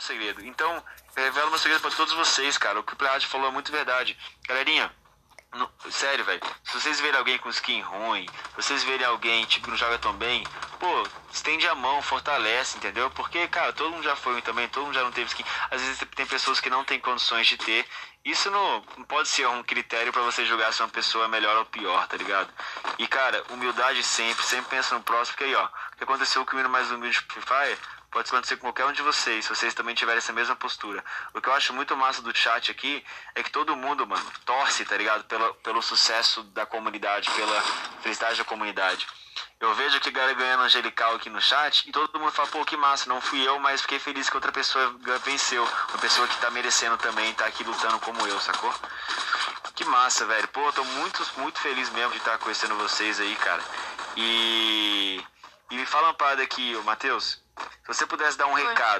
segredo. Então, eu revelo meu segredo pra todos vocês, cara. O que o Playhard falou é muito verdade. Galerinha, no- sério, velho. Se vocês verem alguém com skin ruim, vocês verem alguém tipo, não joga tão bem, pô, estende a mão, fortalece, entendeu? Porque, cara, todo mundo já foi ruim também, todo mundo já não teve skin. Às vezes tem pessoas que não têm condições de ter. Isso não, pode ser um critério pra você julgar se uma pessoa é melhor ou pior, tá ligado? E, cara, humildade sempre, sempre pensa no próximo, porque aí, ó, o que aconteceu com o menino mais humilde Free Fire pode acontecer com qualquer um de vocês, se vocês também tiverem essa mesma postura. O que eu acho muito massa do chat aqui é que todo mundo, mano, torce, tá ligado? Pelo, pelo sucesso da comunidade, pela felicidade da comunidade. Eu vejo aqui a galera ganhando angelical aqui no chat e todo mundo fala, pô, que massa, não fui eu, mas fiquei feliz que outra pessoa venceu. Uma pessoa que tá merecendo também, tá aqui lutando como eu, sacou? Que massa, velho. Pô, eu tô muito, muito feliz mesmo de estar conhecendo vocês aí, cara. E. E me fala uma parada aqui, ô Matheus. Se você pudesse dar um Oi. recado